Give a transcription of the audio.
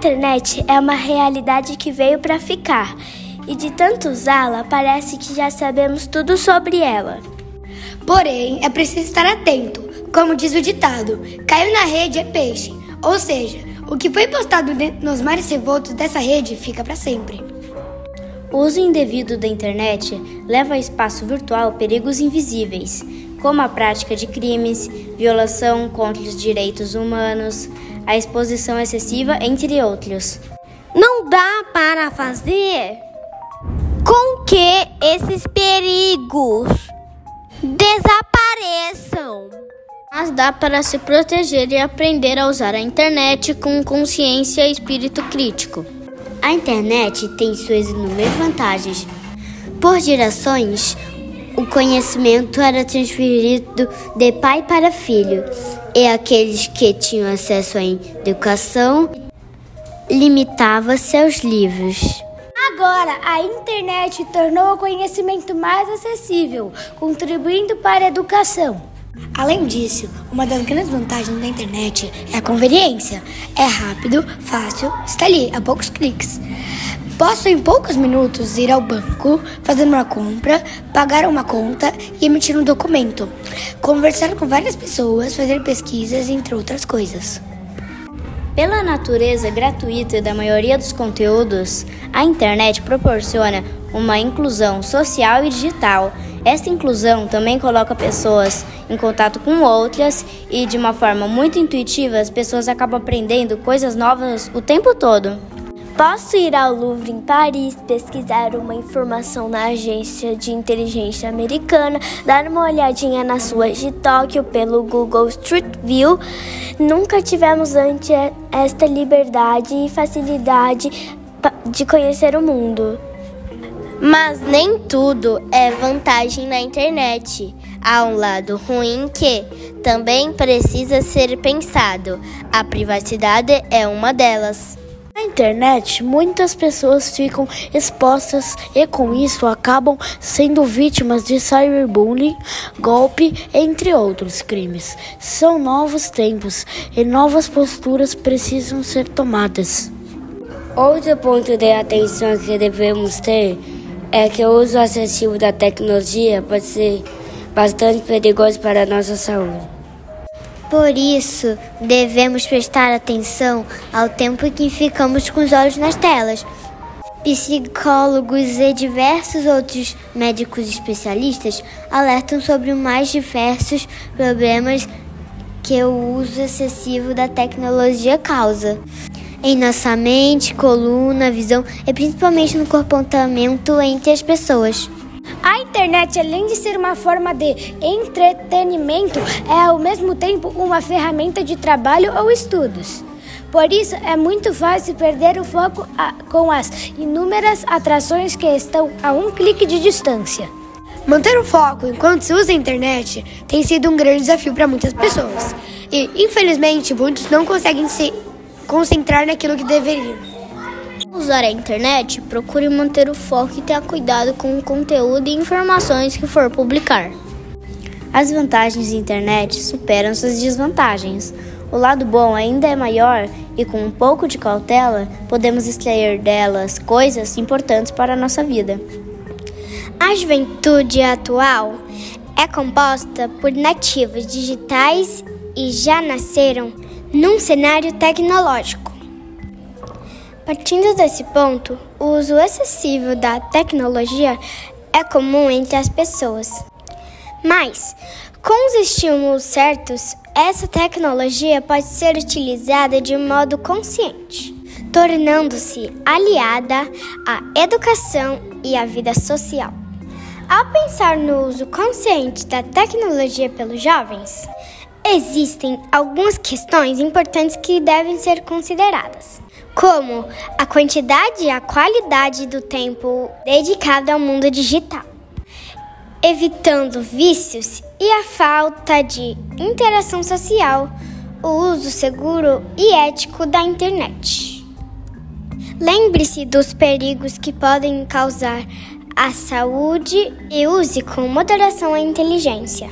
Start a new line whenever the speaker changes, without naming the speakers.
internet é uma realidade que veio para ficar e de tanto usá-la, parece que já sabemos tudo sobre ela.
Porém, é preciso estar atento. Como diz o ditado, caiu na rede é peixe. Ou seja, o que foi postado nos mares revoltos dessa rede fica para sempre.
O uso indevido da internet leva ao espaço virtual perigos invisíveis, como a prática de crimes, violação contra os direitos humanos, a exposição excessiva, entre outros.
Não dá para fazer com que esses perigos desapareçam.
Mas dá para se proteger e aprender a usar a internet com consciência e espírito crítico. A internet tem suas inúmeras vantagens. Por gerações, o conhecimento era transferido de pai para filho, e aqueles que tinham acesso à educação limitava seus livros.
Agora, a internet tornou o conhecimento mais acessível, contribuindo para a educação.
Além disso, uma das grandes vantagens da internet é a conveniência. É rápido, fácil, está ali a poucos cliques. Posso em poucos minutos ir ao banco, fazer uma compra, pagar uma conta e emitir um documento, conversar com várias pessoas, fazer pesquisas, entre outras coisas.
Pela natureza gratuita da maioria dos conteúdos, a internet proporciona uma inclusão social e digital. Esta inclusão também coloca pessoas em contato com outras e, de uma forma muito intuitiva, as pessoas acabam aprendendo coisas novas o tempo todo.
Posso ir ao Louvre em Paris, pesquisar uma informação na agência de inteligência americana, dar uma olhadinha nas ruas de Tóquio pelo Google Street View. Nunca tivemos antes esta liberdade e facilidade de conhecer o mundo.
Mas nem tudo é vantagem na internet. Há um lado ruim que também precisa ser pensado. A privacidade é uma delas.
Na internet, muitas pessoas ficam expostas e com isso acabam sendo vítimas de cyberbullying, golpe, entre outros crimes. São novos tempos e novas posturas precisam ser tomadas.
Outro ponto de atenção que devemos ter é que o uso excessivo da tecnologia pode ser bastante perigoso para a nossa saúde.
Por isso, devemos prestar atenção ao tempo que ficamos com os olhos nas telas. Psicólogos e diversos outros médicos especialistas alertam sobre os mais diversos problemas que o uso excessivo da tecnologia causa em nossa mente, coluna, visão e principalmente no comportamento entre as pessoas.
A internet, além de ser uma forma de entretenimento, é ao mesmo tempo uma ferramenta de trabalho ou estudos. Por isso, é muito fácil perder o foco com as inúmeras atrações que estão a um clique de distância.
Manter o foco enquanto se usa a internet tem sido um grande desafio para muitas pessoas. E, infelizmente, muitos não conseguem se concentrar naquilo que deveriam.
Usar a internet, procure manter o foco e tenha cuidado com o conteúdo e informações que for publicar. As vantagens da internet superam suas desvantagens. O lado bom ainda é maior e, com um pouco de cautela, podemos extrair delas coisas importantes para a nossa vida.
A juventude atual é composta por nativos digitais e já nasceram num cenário tecnológico. Partindo desse ponto, o uso excessivo da tecnologia é comum entre as pessoas. Mas, com os estímulos certos, essa tecnologia pode ser utilizada de modo consciente, tornando-se aliada à educação e à vida social. Ao pensar no uso consciente da tecnologia pelos jovens, Existem algumas questões importantes que devem ser consideradas, como a quantidade e a qualidade do tempo dedicado ao mundo digital, evitando vícios e a falta de interação social, o uso seguro e ético da internet. Lembre-se dos perigos que podem causar à saúde e use com moderação a inteligência.